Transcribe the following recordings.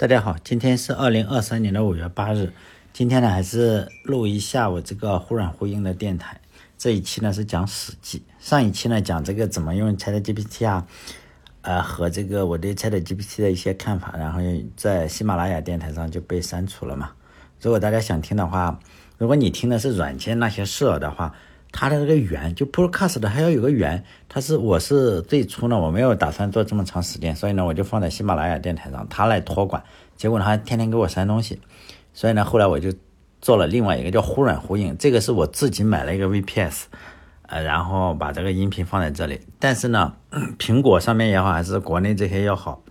大家好，今天是二零二三年的五月八日。今天呢，还是录一下我这个忽软忽硬的电台。这一期呢是讲《史记》，上一期呢讲这个怎么用 ChatGPT 啊，呃和这个我对 ChatGPT 的一些看法，然后在喜马拉雅电台上就被删除了嘛。如果大家想听的话，如果你听的是软件那些事儿的话。它的这个源就 Podcast 的还要有个源，它是我是最初呢，我没有打算做这么长时间，所以呢我就放在喜马拉雅电台上，它来托管。结果呢他天天给我删东西，所以呢后来我就做了另外一个叫忽软忽硬，这个是我自己买了一个 VPS，呃，然后把这个音频放在这里。但是呢，苹果上面也好，还是国内这些也好，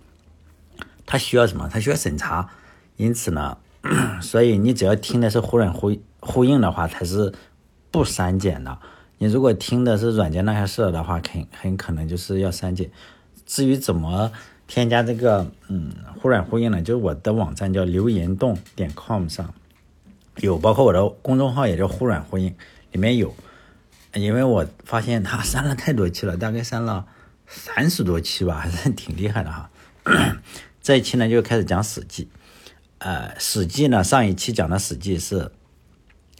它需要什么？它需要审查，因此呢，所以你只要听的是忽软忽呼应的话，它是。不删减的，你如果听的是软件那些事的话，肯很可能就是要删减。至于怎么添加这个嗯忽软忽硬呢？就是我的网站叫留言洞点 com 上有，包括我的公众号也叫忽软忽硬，里面有。因为我发现他删了太多期了，大概删了三十多期吧，还是挺厉害的哈。这一期呢就开始讲《史记》，呃，《史记》呢上一期讲的《史记》是。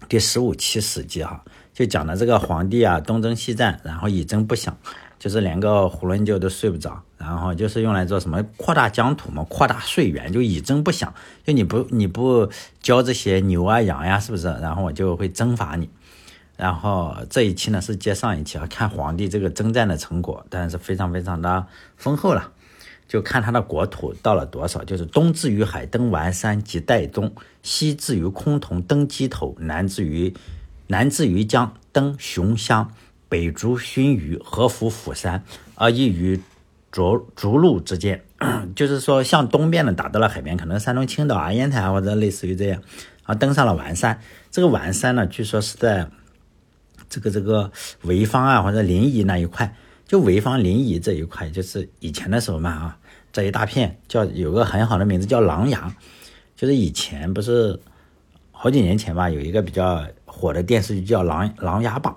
第十五期《史记》哈，就讲的这个皇帝啊东征西战，然后以征不响，就是连个囫囵觉都睡不着，然后就是用来做什么扩大疆土嘛，扩大税源，就以征不响，就你不你不交这些牛啊羊呀，是不是？然后我就会征伐你。然后这一期呢是接上一期啊，看皇帝这个征战的成果，当然是非常非常的丰厚了。就看他的国土到了多少，就是东至于海，登完山及岱宗；西至于崆峒，登鸡头；南至于南至于江，登熊乡；北逐勋余，合服釜山，而异于逐逐鹿之间。就是说，向东边的打到了海边，可能山东青岛啊、烟台啊，或者类似于这样，啊，登上了完山。这个完山呢，据说是在这个这个潍坊啊，或者临沂那一块。就潍坊临沂这一块，就是以前的时候嘛啊，这一大片叫有个很好的名字叫琅琊，就是以前不是好几年前吧，有一个比较火的电视剧叫《琅琅琊榜》，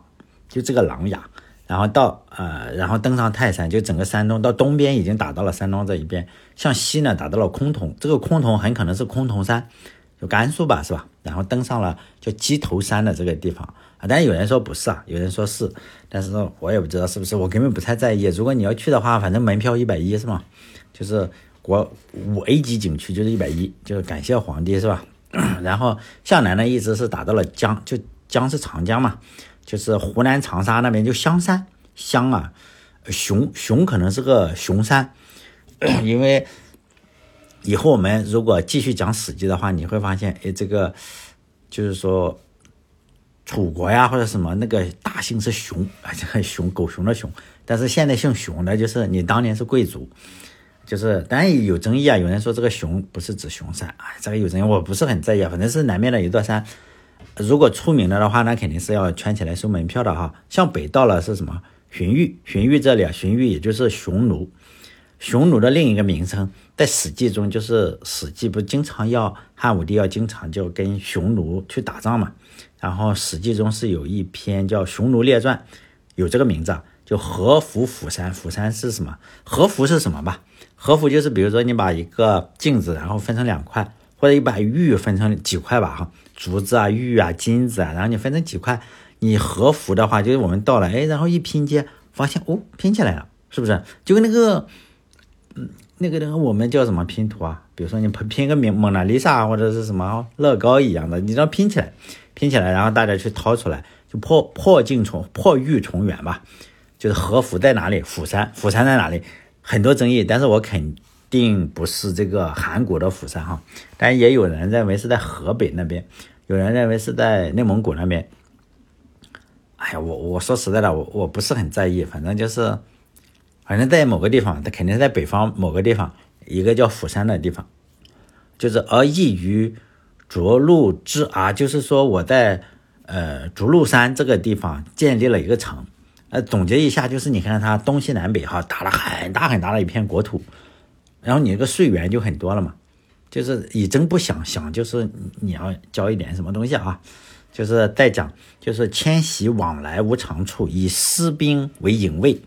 就这个琅琊，然后到呃，然后登上泰山，就整个山东到东边已经打到了山东这一边，向西呢打到了崆峒，这个崆峒很可能是崆峒山，就甘肃吧，是吧？然后登上了叫鸡头山的这个地方啊。但是有人说不是啊，有人说是，但是我也不知道是不是，我根本不太在意。如果你要去的话，反正门票一百一是吗？就是国五 A 级景区就是一百一，就是感谢皇帝是吧？然后向南呢一直是打到了江，就江是长江嘛，就是湖南长沙那边就香山香啊，熊熊可能是个熊山，因为以后我们如果继续讲史记的话，你会发现，哎，这个就是说。楚国呀，或者什么那个大姓是熊啊，这个熊狗熊的熊，但是现在姓熊的，就是你当年是贵族，就是当然有争议啊。有人说这个熊不是指熊山啊，这个有争议，我不是很在意，反正是南面的一座山。如果出名了的话，那肯定是要圈起来收门票的哈。向北到了是什么？荀彧，荀彧这里啊，荀彧也就是匈奴，匈奴的另一个名称，在史记中就是史记不经常要汉武帝要经常就跟匈奴去打仗嘛。然后《史记》中是有一篇叫《匈奴列传》，有这个名字啊，就合服釜山。釜山是什么？合服是什么吧？合服就是比如说你把一个镜子，然后分成两块，或者你把玉分成几块吧，哈，竹子啊、玉啊、金子啊，然后你分成几块，你合服的话，就是我们到了，哎，然后一拼接，发现哦，拼起来了，是不是？就跟那个，嗯，那个那个我们叫什么拼图啊？比如说你拼拼个蒙蒙娜丽莎或者是什么乐高一样的，你知道拼起来。拼起来，然后大家去掏出来，就破破镜重破玉重圆吧。就是和服在哪里？釜山，釜山在哪里？很多争议，但是我肯定不是这个韩国的釜山哈。但也有人认为是在河北那边，有人认为是在内蒙古那边。哎呀，我我说实在的，我我不是很在意，反正就是，反正在某个地方，它肯定是在北方某个地方，一个叫釜山的地方，就是而易于。涿鹿之啊，就是说我在呃逐鹿山这个地方建立了一个城，呃总结一下就是你看它东西南北哈打了很大很大的一片国土，然后你这个税源就很多了嘛，就是以征不想想就是你要交一点什么东西啊，就是再讲就是迁徙往来无常处，以私兵为营卫，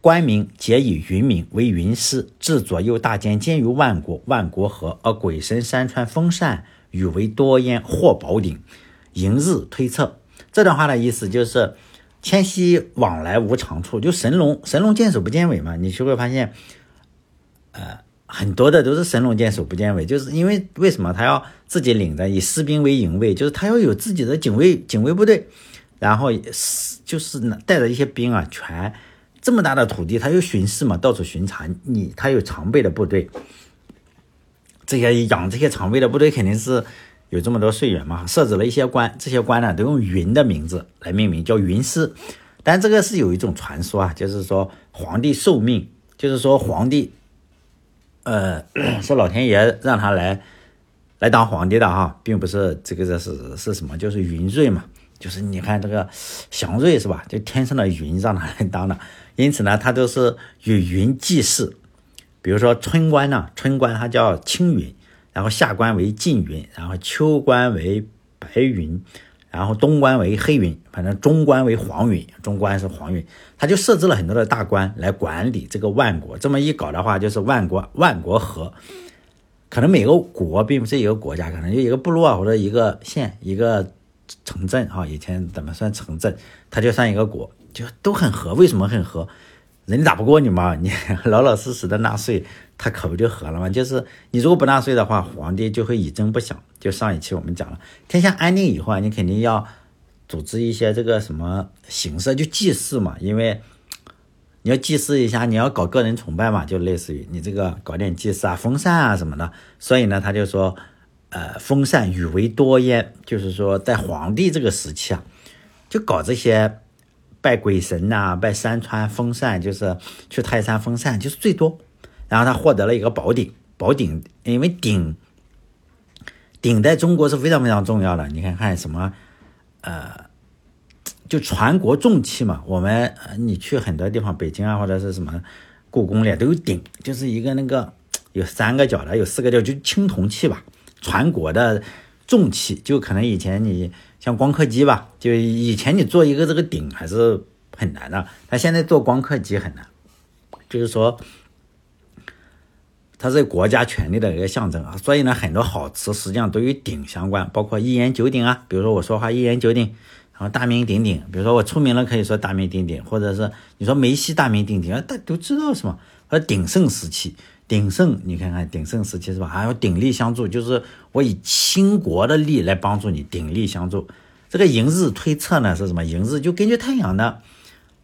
官名皆以云名为云师，至左右大监兼于万国，万国和而鬼神山川风扇，语为多焉，或宝鼎，迎日推测。这段话的意思就是，迁徙往来无长处，就神龙，神龙见首不见尾嘛。你就会发现，呃，很多的都是神龙见首不见尾，就是因为为什么他要自己领着以士兵为营卫，就是他要有自己的警卫警卫部队，然后是就是带着一些兵啊，全。这么大的土地，他又巡视嘛，到处巡查。你他有常备的部队，这些养这些常备的部队肯定是有这么多税源嘛。设置了一些官，这些官呢都用云的名字来命名，叫云师。但这个是有一种传说啊，就是说皇帝受命，就是说皇帝，呃，是老天爷让他来来当皇帝的哈，并不是这个这是是什么，就是云瑞嘛。就是你看这个祥瑞是吧？就天上的云让他来当的，因此呢，他都是与云祭祀。比如说春官呢，春官他叫青云，然后夏官为近云，然后秋官为白云，然后冬官为黑云，反正中官为黄云，中官是黄云。他就设置了很多的大官来管理这个万国。这么一搞的话，就是万国万国和。可能每个国并不是一个国家，可能就一个部落或者一个县一个。城镇啊，以前怎么算城镇？它就算一个国，就都很和。为什么很和？人打不过你嘛，你 老老实实的纳税，他可不就和了吗？就是你如果不纳税的话，皇帝就会以征不响。就上一期我们讲了，天下安定以后啊，你肯定要组织一些这个什么形式，就祭祀嘛。因为 你要祭祀一下，你要搞个人崇拜嘛，就类似于你这个搞点祭祀啊、封禅啊什么的。所以呢，他就说。呃，封禅与为多焉，就是说在皇帝这个时期啊，就搞这些拜鬼神呐，拜山川封禅，就是去泰山封禅，就是最多。然后他获得了一个宝鼎，宝鼎，因为鼎鼎在中国是非常非常重要的。你看看什么，呃，就传国重器嘛。我们你去很多地方，北京啊或者是什么故宫里都有鼎，就是一个那个有三个角的，有四个角，就青铜器吧。传国的重器，就可能以前你像光刻机吧，就以前你做一个这个鼎还是很难的，但现在做光刻机很难，就是说它是国家权力的一个象征啊，所以呢，很多好词实际上都与鼎相关，包括一言九鼎啊，比如说我说话一言九鼎，然后大名鼎鼎，比如说我出名了可以说大名鼎鼎，或者是你说梅西大名鼎鼎啊，大家都知道什么，或者鼎盛时期。鼎盛，你看看鼎盛时期是吧？还有鼎力相助，就是我以倾国的力来帮助你，鼎力相助。这个迎日推测呢是什么？迎日就根据太阳的，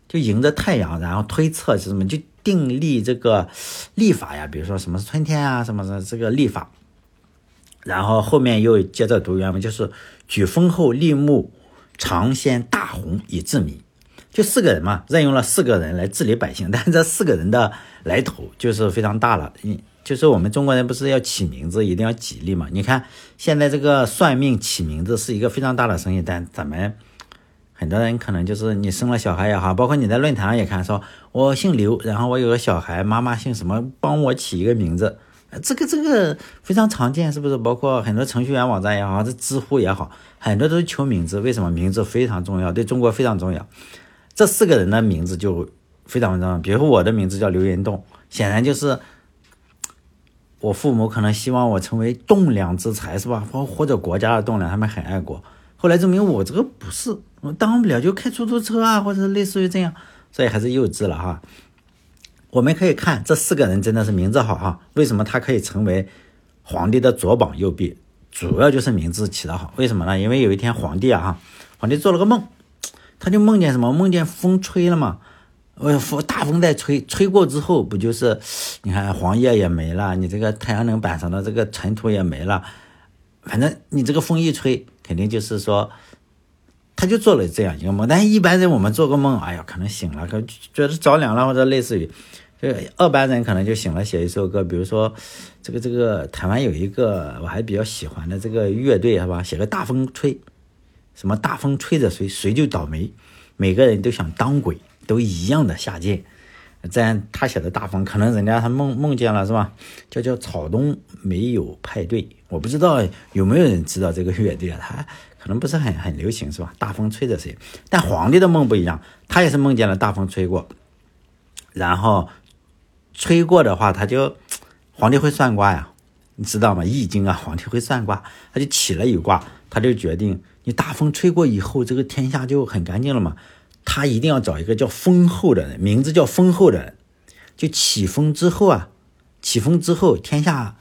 就迎着太阳，然后推测是什么？就订立这个历法呀，比如说什么是春天啊，什么的这个历法。然后后面又接着读原文，就是举封后立木，尝鲜大红以治民。就四个人嘛，任用了四个人来治理百姓，但是这四个人的来头就是非常大了。你就是我们中国人不是要起名字一定要吉利嘛？你看现在这个算命起名字是一个非常大的生意，但咱们很多人可能就是你生了小孩也好，包括你在论坛上也看，说我姓刘，然后我有个小孩，妈妈姓什么，帮我起一个名字，这个这个非常常见，是不是？包括很多程序员网站也好，这知乎也好，很多都是求名字。为什么名字非常重要？对中国非常重要。这四个人的名字就非常重要，比如说我的名字叫刘延栋，显然就是我父母可能希望我成为栋梁之才，是吧？或或者国家的栋梁，他们很爱国。后来证明我这个不是，我当不了，就开出租车啊，或者类似于这样，所以还是幼稚了哈。我们可以看这四个人真的是名字好哈，为什么他可以成为皇帝的左膀右臂？主要就是名字起得好，为什么呢？因为有一天皇帝啊哈，皇帝做了个梦。他就梦见什么？梦见风吹了嘛？呃，风大风在吹，吹过之后不就是，你看黄叶也没了，你这个太阳能板上的这个尘土也没了，反正你这个风一吹，肯定就是说，他就做了这样一个梦。但是一般人我们做个梦，哎呀，可能醒了，可觉得着凉了，或者类似于，这二班人可能就醒了，写一首歌，比如说这个这个台湾有一个我还比较喜欢的这个乐队，是吧？写个大风吹。什么大风吹着谁，谁就倒霉。每个人都想当鬼，都一样的下贱。这样他写的大风，可能人家他梦梦见了是吧？叫叫草东没有派对，我不知道有没有人知道这个乐队啊？他可能不是很很流行是吧？大风吹着谁？但皇帝的梦不一样，他也是梦见了大风吹过，然后吹过的话，他就皇帝会算卦呀，你知道吗？易经啊，皇帝会算卦，他就起了一卦，他就决定你大风吹过以后，这个天下就很干净了嘛。他一定要找一个叫丰厚的人，名字叫丰厚的人，就起风之后啊，起风之后天下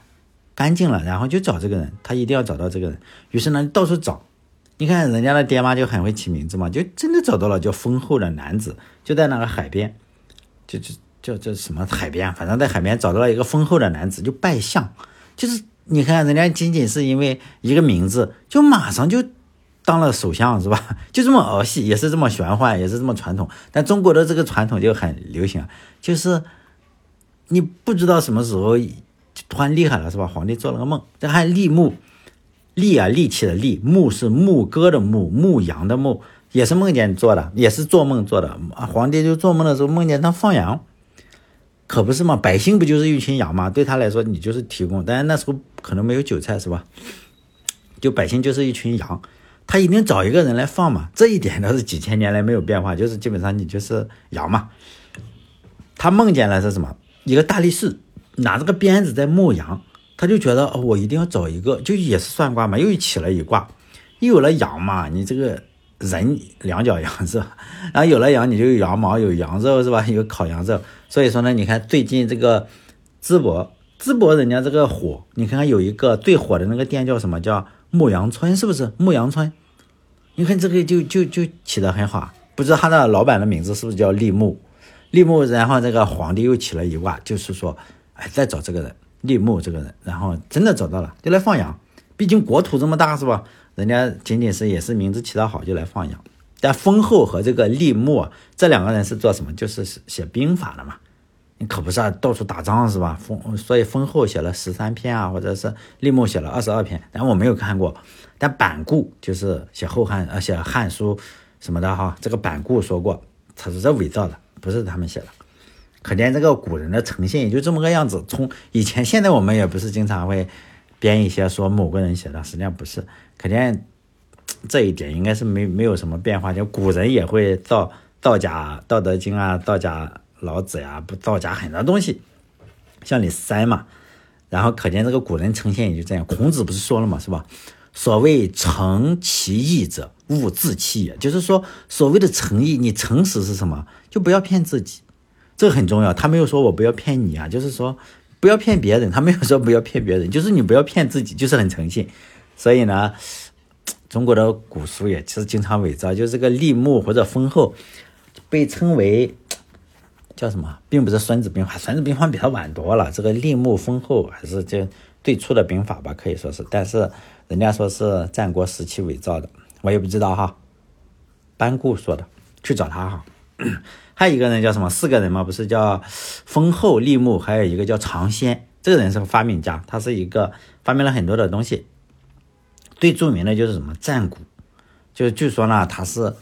干净了，然后就找这个人，他一定要找到这个人。于是呢，到处找。你看人家的爹妈就很会起名字嘛，就真的找到了叫丰厚的男子，就在那个海边，就就叫叫什么海边，反正在海边找到了一个丰厚的男子，就拜相。就是你看人家仅仅是因为一个名字，就马上就当了首相是吧？就这么儿戏，也是这么玄幻，也是这么传统。但中国的这个传统就很流行，就是你不知道什么时候突然厉害了是吧？皇帝做了个梦，这还立木。立啊，立起的立，牧是牧歌的牧，牧羊的牧，也是梦见做的，也是做梦做的啊。皇帝就做梦的时候梦见他放羊，可不是嘛？百姓不就是一群羊吗？对他来说，你就是提供，但是那时候可能没有韭菜，是吧？就百姓就是一群羊，他一定找一个人来放嘛。这一点倒是几千年来没有变化，就是基本上你就是羊嘛。他梦见了是什么？一个大力士拿着个鞭子在牧羊。他就觉得哦，我一定要找一个，就也是算卦嘛，又起了一卦，一有了羊嘛，你这个人两脚羊是吧？然后有了羊，你就有羊毛，有羊肉是吧？有烤羊肉，所以说呢，你看最近这个淄博，淄博人家这个火，你看看有一个最火的那个店叫什么？叫牧羊村，是不是？牧羊村，你看这个就就就起得很好，不知道他的老板的名字是不是叫立木？立木，然后这个皇帝又起了一卦，就是说，哎，再找这个人。立木这个人，然后真的找到了，就来放羊。毕竟国土这么大，是吧？人家仅仅是也是名字起得好，就来放羊。但丰厚和这个立木这两个人是做什么？就是写兵法的嘛。你可不是啊，到处打仗是吧？丰所以丰厚写了十三篇啊，或者是立木写了二十二篇。但我没有看过。但板固就是写后汉呃写汉书什么的哈，这个板固说过，他是这伪造的，不是他们写的。可见这个古人的诚信也就这么个样子。从以前、现在我们也不是经常会编一些说某个人写的，实际上不是。可见这一点应该是没没有什么变化。就古人也会造造假，《道德经》啊，造假老子呀，不造假很多东西，向里塞嘛。然后可见这个古人诚信也就这样。孔子不是说了嘛，是吧？所谓诚其意者，勿自欺也。就是说，所谓的诚意，你诚实是什么？就不要骗自己。这很重要，他没有说我不要骗你啊，就是说不要骗别人，他没有说不要骗别人，就是你不要骗自己，就是很诚信。所以呢，中国的古书也其实经常伪造，就是这个立木或者丰厚，被称为叫什么，并不是《孙子兵法》，《孙子兵法》比他晚多了。这个立木丰厚还是这最初的兵法吧，可以说是，但是人家说是战国时期伪造的，我也不知道哈。班固说的，去找他哈。还有一个人叫什么？四个人嘛，不是叫丰厚立木，还有一个叫长仙。这个人是个发明家，他是一个发明了很多的东西。最著名的就是什么战鼓，就据说呢，他是，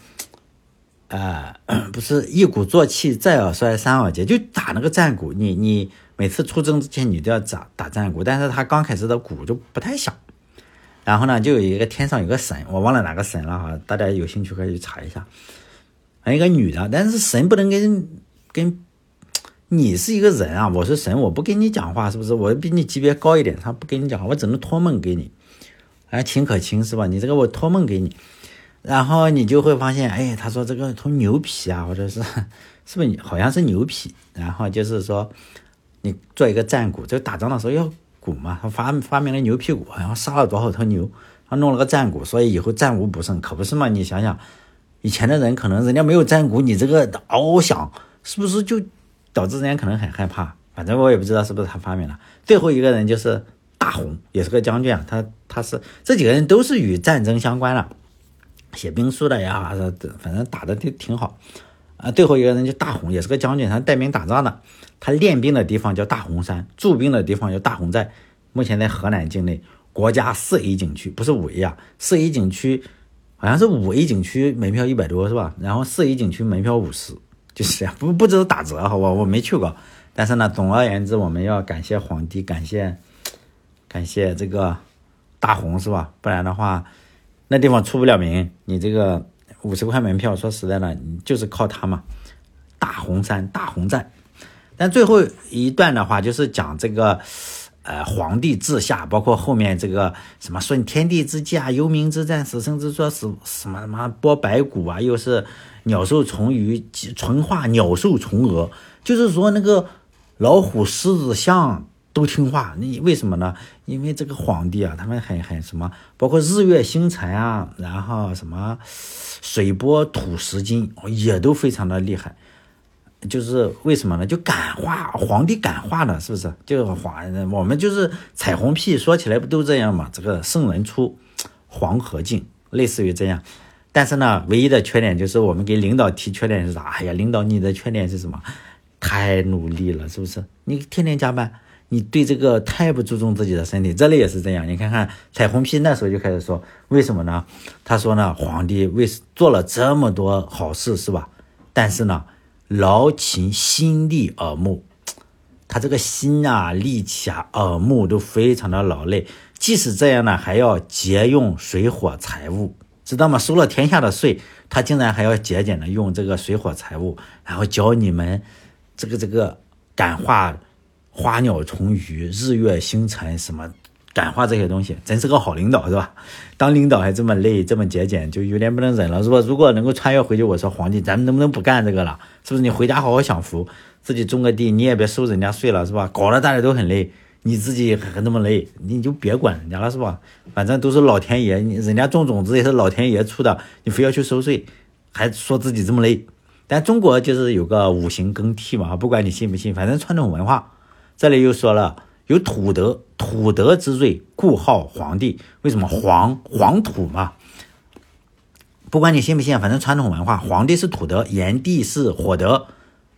呃，不是一鼓作气，再而衰，三而竭，就打那个战鼓。你你每次出征之前，你都要打打战鼓，但是他刚开始的鼓就不太响。然后呢，就有一个天上有个神，我忘了哪个神了哈，大家有兴趣可以去查一下。还一个女的，但是神不能跟跟你是一个人啊，我是神，我不跟你讲话，是不是？我比你级别高一点，他不跟你讲话，我只能托梦给你，哎，秦可卿是吧？你这个我托梦给你，然后你就会发现，哎，他说这个从牛皮啊，或者是 是不是好像是牛皮？然后就是说你做一个战鼓，就打仗的时候要鼓嘛，他发发明了牛皮鼓，然后杀了多少头牛，他弄了个战鼓，所以以后战无不胜，可不是嘛？你想想。以前的人可能人家没有战鼓，你这个嗷嗷响，是不是就导致人家可能很害怕？反正我也不知道是不是他发明了。最后一个人就是大红，也是个将军啊。他他是这几个人都是与战争相关的，写兵书的呀，反正打的挺挺好啊。最后一个人就大红，也是个将军，他带兵打仗的。他练兵的地方叫大红山，驻兵的地方叫大红寨。目前在河南境内，国家四 A 景区，不是五 A 啊，四 A 景区。好像是五 A 景区门票一百多是吧？然后四 A 景区门票五十，就是这样，不不知道打折好吧我没去过。但是呢，总而言之，我们要感谢皇帝，感谢感谢这个大红是吧？不然的话，那地方出不了名。你这个五十块门票，说实在的，你就是靠它嘛。大红山大红寨，但最后一段的话就是讲这个。呃，皇帝治下，包括后面这个什么顺天地之际啊，幽冥之战，死生之说，什什么什么剥白骨啊，又是鸟兽虫鱼，纯化鸟兽虫蛾，就是说那个老虎、狮子、象都听话。你为什么呢？因为这个皇帝啊，他们很很什么，包括日月星辰啊，然后什么水波土石金也都非常的厉害。就是为什么呢？就感化皇帝感化了，是不是？就是皇，我们就是彩虹屁，说起来不都这样吗？这个圣人出，黄河进，类似于这样。但是呢，唯一的缺点就是我们给领导提缺点是啥？哎呀，领导你的缺点是什么？太努力了，是不是？你天天加班，你对这个太不注重自己的身体。这里也是这样，你看看彩虹屁那时候就开始说，为什么呢？他说呢，皇帝为做了这么多好事，是吧？但是呢。劳勤心力耳目，他这个心啊、力气啊、耳目都非常的劳累。即使这样呢，还要节用水火财物，知道吗？收了天下的税，他竟然还要节俭的用这个水火财物，然后教你们这个这个感化花鸟虫鱼、日月星辰什么。感化这些东西，真是个好领导，是吧？当领导还这么累，这么节俭，就有点不能忍了，是吧？如果能够穿越回去，我说皇帝，咱们能不能不干这个了？是不是？你回家好好享福，自己种个地，你也别收人家税了，是吧？搞得大家都很累，你自己还那么累，你就别管人家了，是吧？反正都是老天爷，人家种种子也是老天爷出的，你非要去收税，还说自己这么累。但中国就是有个五行更替嘛，不管你信不信，反正传统文化。这里又说了。有土德，土德之瑞，故号皇帝。为什么黄黄土嘛？不管你信不信，反正传统文化，皇帝是土德，炎帝是火德，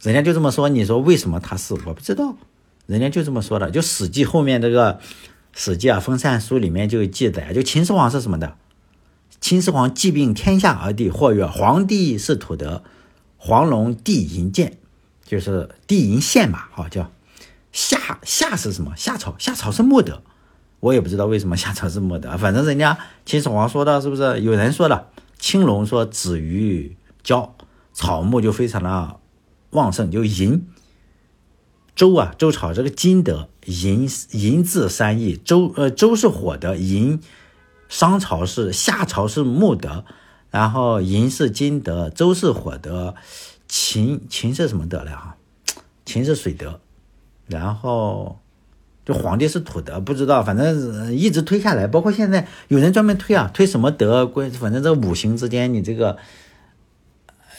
人家就这么说。你说为什么他是？我不知道，人家就这么说的。就《史记》后面这个《史记》啊，《封禅书》里面就记载，就秦始皇是什么的？秦始皇既并天下而帝，或曰：皇帝是土德，黄龙帝银剑，就是帝银线嘛，好叫。夏夏是什么？夏朝，夏朝是木德，我也不知道为什么夏朝是木德，反正人家秦始皇说的，是不是？有人说的，青龙说止于交，草木就非常的旺盛，就银。周啊，周朝这个金德银银字三义，周呃周是火德，银商朝是夏朝是木德，然后银是金德，周是火德，秦秦是什么德来哈？秦是水德。然后，就皇帝是土德，不知道，反正一直推下来，包括现在有人专门推啊，推什么德归，反正这五行之间，你这个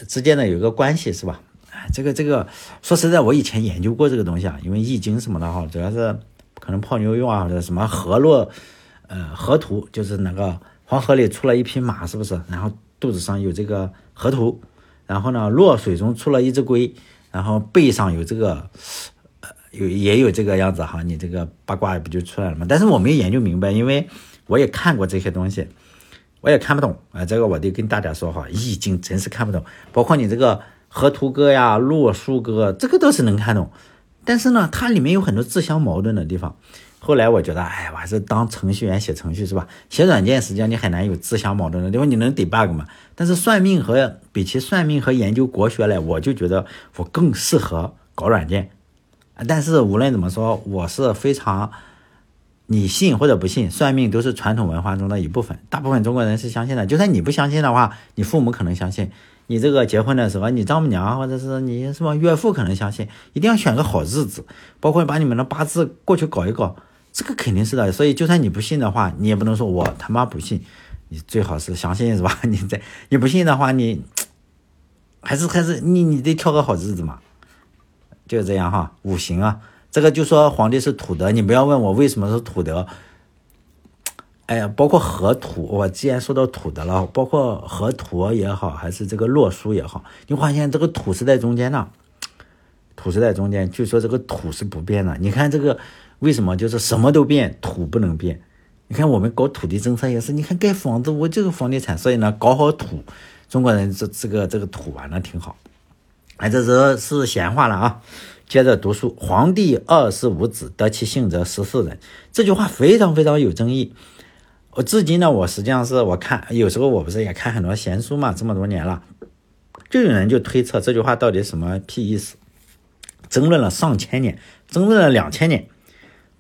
之间的有一个关系是吧？这个这个说实在，我以前研究过这个东西啊，因为易经什么的哈，主要是可能泡妞用啊，或者什么河洛，呃，河图，就是那个黄河里出了一匹马，是不是？然后肚子上有这个河图，然后呢，洛水中出了一只龟，然后背上有这个。有也有这个样子哈，你这个八卦不就出来了吗？但是我没研究明白，因为我也看过这些东西，我也看不懂啊。这个我得跟大家说哈，易经真是看不懂。包括你这个河图歌呀、洛书歌，这个倒是能看懂，但是呢，它里面有很多自相矛盾的地方。后来我觉得，哎，我还是当程序员写程序是吧？写软件实际上你很难有自相矛盾的地方，你能 debug 吗？但是算命和比起算命和研究国学来，我就觉得我更适合搞软件。但是无论怎么说，我是非常，你信或者不信，算命都是传统文化中的一部分。大部分中国人是相信的。就算你不相信的话，你父母可能相信。你这个结婚的时候，你丈母娘或者是你什么岳父可能相信。一定要选个好日子，包括把你们的八字过去搞一搞，这个肯定是的。所以就算你不信的话，你也不能说我他妈不信，你最好是相信是吧？你在你不信的话，你 还是还是你你得挑个好日子嘛。就是这样哈，五行啊，这个就说皇帝是土德，你不要问我为什么是土德。哎呀，包括河土，我既然说到土德了，包括河土也好，还是这个洛书也好，你发现这个土是在中间呢，土是在中间，就说这个土是不变的。你看这个为什么就是什么都变，土不能变？你看我们搞土地政策也是，你看盖房子，我就是房地产，所以呢，搞好土，中国人这这个这个土玩的挺好。哎，这是是闲话了啊！接着读书，皇帝二十五子，得其幸者十四人。这句话非常非常有争议。我至今呢，我实际上是我看有时候我不是也看很多闲书嘛，这么多年了，就有人就推测这句话到底什么屁意思？争论了上千年，争论了两千年。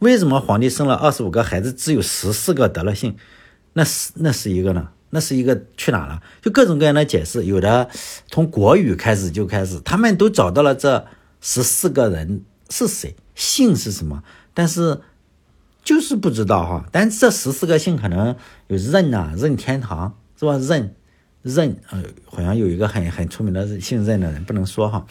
为什么皇帝生了二十五个孩子，只有十四个得了姓？那是那是一个呢？那是一个去哪了？就各种各样的解释，有的从国语开始就开始，他们都找到了？这十四个人是谁，姓是什么，但是就是不知道哈。但这十四个姓可能有任呐，任天堂是吧？任任呃，好像有一个很很出名的姓任的人，不能说哈。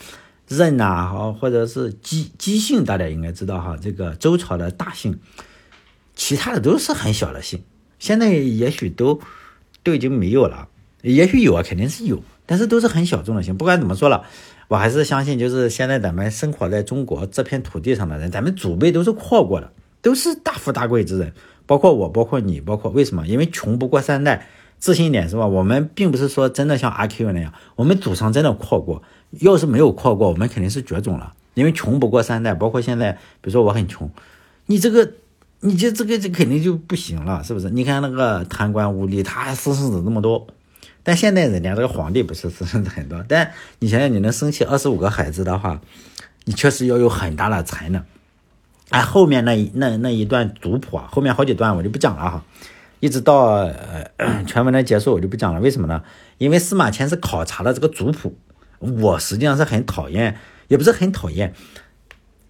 任呐，好，或者是姬姬姓，大家应该知道哈。这个周朝的大姓，其他的都是很小的姓。现在也许都都已经没有了，也许有啊，肯定是有，但是都是很小众的姓。不管怎么说了，我还是相信，就是现在咱们生活在中国这片土地上的人，咱们祖辈都是阔过的，都是大富大贵之人。包括我，包括你，包括为什么？因为穷不过三代，自信一点是吧？我们并不是说真的像阿 Q 那样，我们祖上真的阔过。要是没有阔过，我们肯定是绝种了。因为穷不过三代，包括现在，比如说我很穷，你这个，你这这个这肯定就不行了，是不是？你看那个贪官污吏，他私生子那么多，但现在人家这个皇帝不是私生子很多，但你想想，你能生起二十五个孩子的话，你确实要有很大的才能。哎，后面那那那一段族谱啊，后面好几段我就不讲了哈，一直到呃 全文的结束我就不讲了。为什么呢？因为司马迁是考察了这个族谱。我实际上是很讨厌，也不是很讨厌，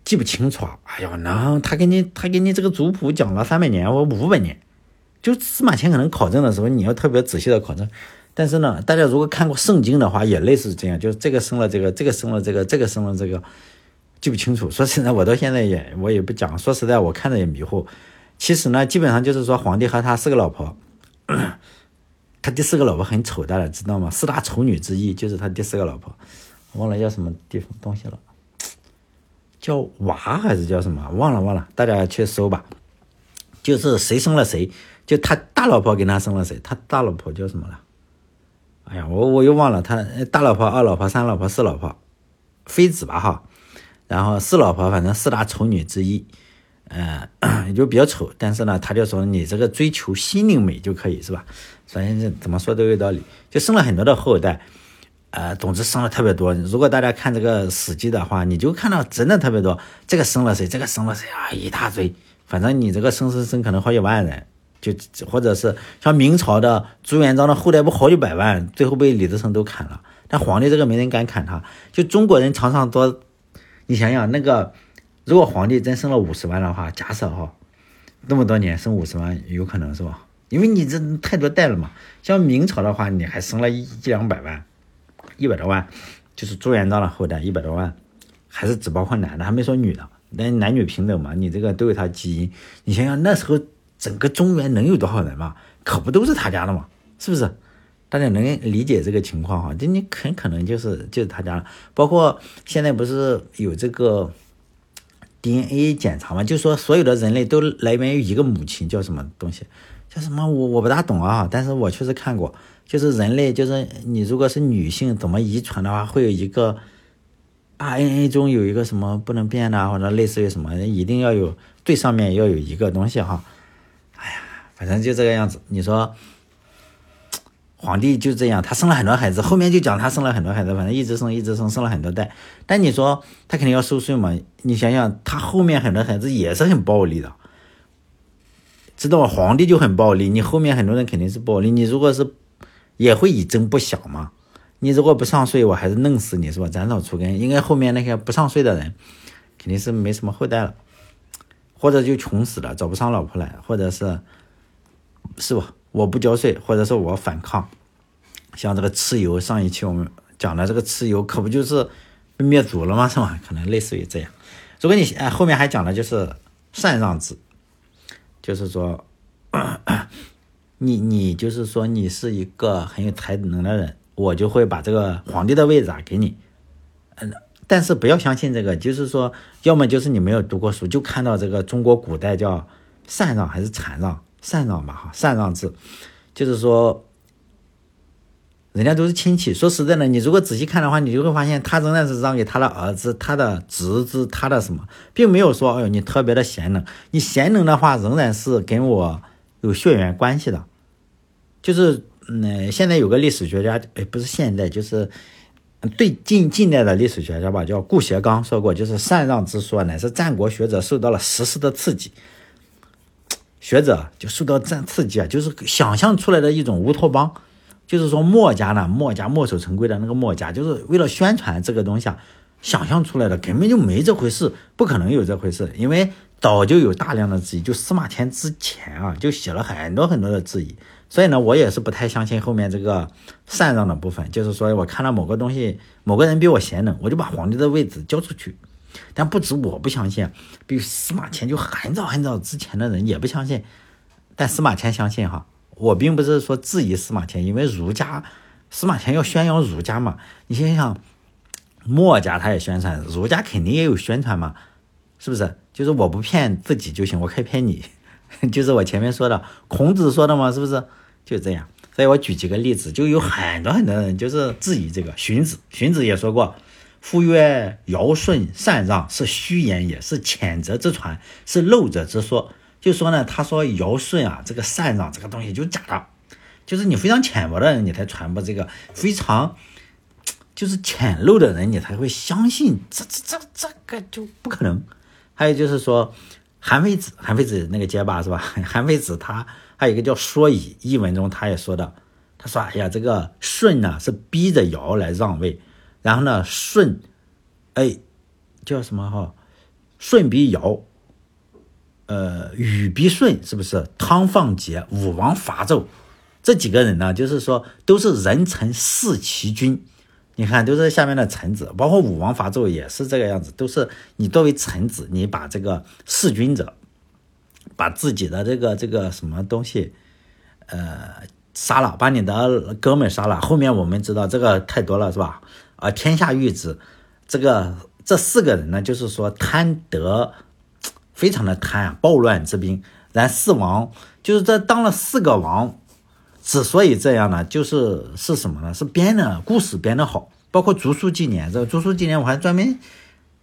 记不清楚啊。哎呀，那他给你他给你这个族谱讲了三百年，我五百年，就司马迁可能考证的时候你要特别仔细的考证。但是呢，大家如果看过圣经的话，也类似这样，就是这个生了这个，这个生了这个，这个生了这个，记不清楚。说实在，我到现在也我也不讲。说实在，我看着也迷糊。其实呢，基本上就是说皇帝和他四个老婆。他第四个老婆很丑，大家知道吗？四大丑女之一就是他第四个老婆，忘了叫什么地方东西了，叫娃还是叫什么？忘了忘了，大家去搜吧。就是谁生了谁，就他大老婆给他生了谁，他大老婆叫什么了？哎呀，我我又忘了，他大老婆、二老婆、三老婆、四老婆，妃子吧哈。然后四老婆，反正四大丑女之一。嗯，也 就比较丑，但是呢，他就说你这个追求心灵美就可以，是吧？反正怎么说都有道理，就生了很多的后代，呃，总之生了特别多。如果大家看这个《史记》的话，你就看到真的特别多，这个生了谁，这个生了谁啊，一大堆。反正你这个生生生可能好几万人，就或者是像明朝的朱元璋的后代不好几百万，最后被李自成都砍了。但皇帝这个没人敢砍他，就中国人常常多，你想想那个。如果皇帝真生了五十万的话，假设哈，那么多年生五十万有可能是吧？因为你这太多代了嘛。像明朝的话，你还生了一一两百万，一百多万，就是朱元璋的后代一百多万，还是只包括男的，还没说女的。那男女平等嘛，你这个都有他基因。你想想那时候整个中原能有多少人嘛？可不都是他家的嘛？是不是？大家能理解这个情况哈？就你很可能就是就是他家，包括现在不是有这个。DNA 检查嘛，就说所有的人类都来源于一个母亲，叫什么东西？叫什么？我我不大懂啊，但是我确实看过，就是人类，就是你如果是女性，怎么遗传的话，会有一个 RNA 中有一个什么不能变的，或者类似于什么，一定要有最上面要有一个东西哈。哎呀，反正就这个样子。你说。皇帝就这样，他生了很多孩子，后面就讲他生了很多孩子，反正一直生，一直生，生了很多代。但你说他肯定要收税嘛？你想想，他后面很多孩子也是很暴力的，知道吗？皇帝就很暴力，你后面很多人肯定是暴力。你如果是也会以争不响嘛？你如果不上税，我还是弄死你是吧？斩草除根。应该后面那些不上税的人，肯定是没什么后代了，或者就穷死了，找不上老婆来，或者是是吧？我不交税，或者是我反抗，像这个蚩尤，上一期我们讲的这个蚩尤，可不就是被灭族了吗？是吧？可能类似于这样。如果你哎后面还讲的就是禅让制，就是说，你你就是说你是一个很有才能的人，我就会把这个皇帝的位置啊给你。嗯，但是不要相信这个，就是说，要么就是你没有读过书，就看到这个中国古代叫禅让还是禅让。禅让吧，哈，禅让制，就是说，人家都是亲戚。说实在的，你如果仔细看的话，你就会发现，他仍然是让给他的儿子、他的侄子、他的什么，并没有说，哎呦，你特别的贤能。你贤能的话，仍然是跟我有血缘关系的。就是，嗯，现在有个历史学家，哎，不是现在，就是最近近代的历史学家吧，叫顾颉刚说过，就是禅让之说乃是战国学者受到了实施的刺激，学者就受到战刺激啊，就是想象出来的一种乌托邦。就是说墨家呢，墨家墨守成规的那个墨家，就是为了宣传这个东西啊，想象出来的，根本就没这回事，不可能有这回事，因为早就有大量的质疑，就司马迁之前啊，就写了很多很多的质疑。所以呢，我也是不太相信后面这个禅让的部分，就是说我看到某个东西，某个人比我贤能，我就把皇帝的位置交出去。但不止我不相信，比如司马迁就很早很早之前的人也不相信，但司马迁相信哈。我并不是说质疑司马迁，因为儒家，司马迁要宣扬儒家嘛。你想想，墨家他也宣传，儒家肯定也有宣传嘛，是不是？就是我不骗自己就行，我可以骗你，就是我前面说的，孔子说的嘛，是不是？就这样，所以我举几个例子，就有很多很多人就是质疑这个。荀子，荀子也说过：“夫曰尧舜禅让，是虚言也，是浅则之传，是陋者之说。”就说呢，他说尧舜啊，这个禅让这个东西就是假的，就是你非常浅薄的人，你才传播这个非常就是浅陋的人，你才会相信这这这这个就不可能。还有就是说，韩非子，韩非子那个结巴是吧？韩非子他。还有一个叫说乙，译文中他也说的，他说：“哎呀，这个舜呢是逼着尧来让位，然后呢舜，哎，叫什么哈？舜逼尧，呃，禹逼舜，是不是？汤放桀，武王伐纣，这几个人呢，就是说都是人臣弑其君。你看，都是下面的臣子，包括武王伐纣也是这个样子，都是你作为臣子，你把这个弑君者。”把自己的这个这个什么东西，呃，杀了，把你的哥们杀了。后面我们知道这个太多了，是吧？啊，天下欲之，这个这四个人呢，就是说贪得非常的贪啊，暴乱之兵。然四王就是这当了四个王，之所以这样呢，就是是什么呢？是编的故事编的好，包括竹书纪年。这个竹书纪年我还专门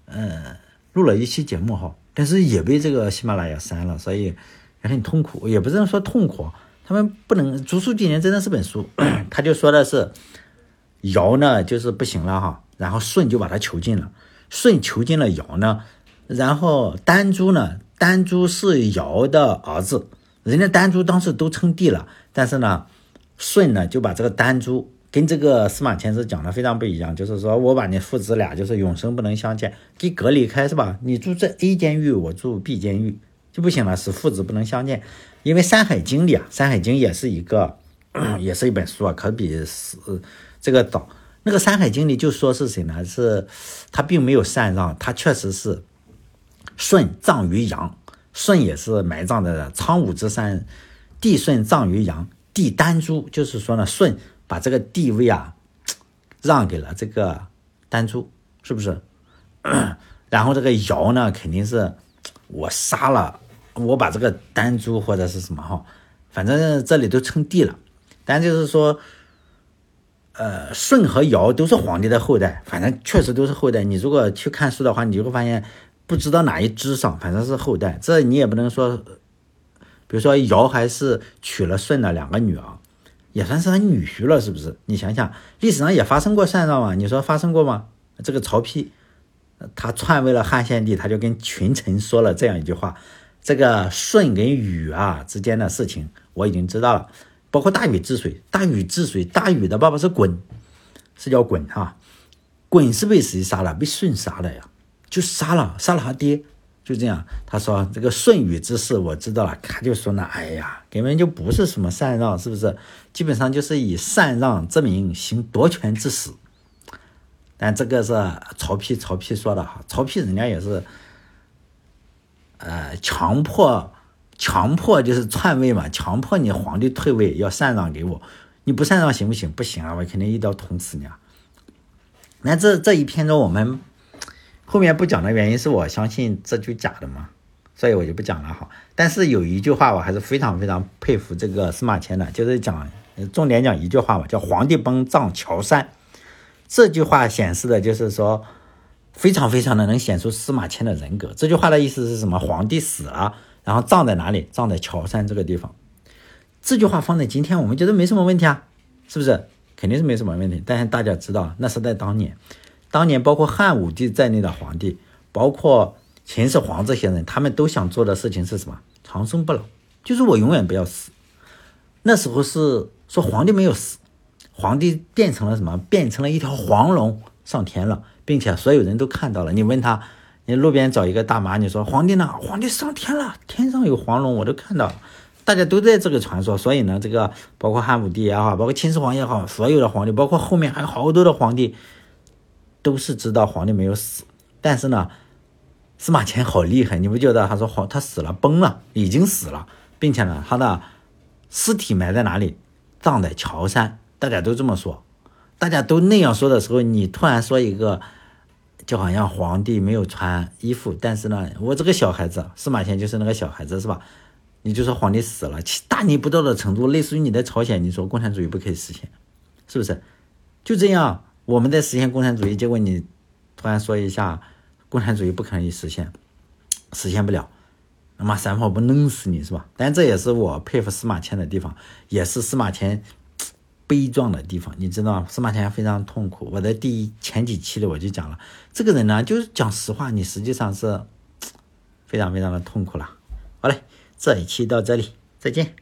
呃录了一期节目哈。但是也被这个喜马拉雅删了，所以也很痛苦，也不能说痛苦。他们不能《竹书纪年》真的是本书，他就说的是尧呢就是不行了哈，然后舜就把他囚禁了，舜囚禁了尧呢，然后丹朱呢，丹朱是尧的儿子，人家丹朱当时都称帝了，但是呢，舜呢就把这个丹朱。跟这个司马迁是讲的非常不一样，就是说我把你父子俩就是永生不能相见，给隔离开是吧？你住这 A 监狱，我住 B 监狱就不行了，使父子不能相见。因为《山海经》里啊，《山海经》也是一个，也是一本书啊，可比是这个早。那个《山海经》里就说是谁呢？是他并没有禅让，他确实是舜葬于阳，舜也是埋葬在苍梧之山，帝舜葬于阳，帝丹朱，就是说呢，舜。把这个地位啊让给了这个丹朱，是不是？然后这个尧呢，肯定是我杀了，我把这个丹朱或者是什么哈，反正这里都称帝了。但就是说，呃，舜和尧都是皇帝的后代，反正确实都是后代。你如果去看书的话，你就会发现不知道哪一支上，反正是后代。这你也不能说，比如说尧还是娶了舜的两个女儿。也算是他女婿了，是不是？你想想，历史上也发生过禅让嘛？你说发生过吗？这个曹丕，他篡位了汉献帝，他就跟群臣说了这样一句话：这个舜跟禹啊之间的事情，我已经知道了。包括大禹治水，大禹治水，大禹的爸爸是鲧，是叫鲧哈。鲧是被谁杀了？被舜杀了呀，就杀了，杀了他爹。就这样，他说这个舜禹之事我知道了，他就说呢，哎呀，根本就不是什么禅让，是不是？基本上就是以禅让之名行夺权之实。但这个是曹丕，曹丕说的哈，曹丕人家也是，呃，强迫，强迫就是篡位嘛，强迫你皇帝退位，要禅让给我，你不禅让行不行？不行啊，我肯定一刀捅死你啊。那这这一篇中我们。后面不讲的原因是我相信这就假的嘛，所以我就不讲了哈。但是有一句话我还是非常非常佩服这个司马迁的，就是讲重点讲一句话嘛，叫“皇帝崩葬乔山”。这句话显示的就是说，非常非常的能显出司马迁的人格。这句话的意思是什么？皇帝死了，然后葬在哪里？葬在乔山这个地方。这句话放在今天，我们觉得没什么问题啊，是不是？肯定是没什么问题。但是大家知道，那是在当年，当年包括汉武帝在内的皇帝，包括秦始皇这些人，他们都想做的事情是什么？长生不老，就是我永远不要死。那时候是说皇帝没有死，皇帝变成了什么？变成了一条黄龙上天了，并且所有人都看到了。你问他，你路边找一个大妈，你说皇帝呢？皇帝上天了，天上有黄龙，我都看到了。大家都在这个传说，所以呢，这个包括汉武帝也好，包括秦始皇也好，所有的皇帝，包括后面还有好多的皇帝，都是知道皇帝没有死。但是呢，司马迁好厉害，你不觉得？他说皇他死了，崩了，已经死了，并且呢，他的尸体埋在哪里？葬在桥山。大家都这么说，大家都那样说的时候，你突然说一个，就好像皇帝没有穿衣服，但是呢，我这个小孩子，司马迁就是那个小孩子，是吧？你就说皇帝死了，大逆不道的程度，类似于你在朝鲜，你说共产主义不可以实现，是不是？就这样，我们在实现共产主义，结果你突然说一下，共产主义不可以实现，实现不了，那么三炮不弄死你是吧？但这也是我佩服司马迁的地方，也是司马迁悲壮的地方，你知道？司马迁非常痛苦。我在第一前几期的我就讲了，这个人呢，就是讲实话，你实际上是非常非常的痛苦了。好嘞。这一期到这里，再见。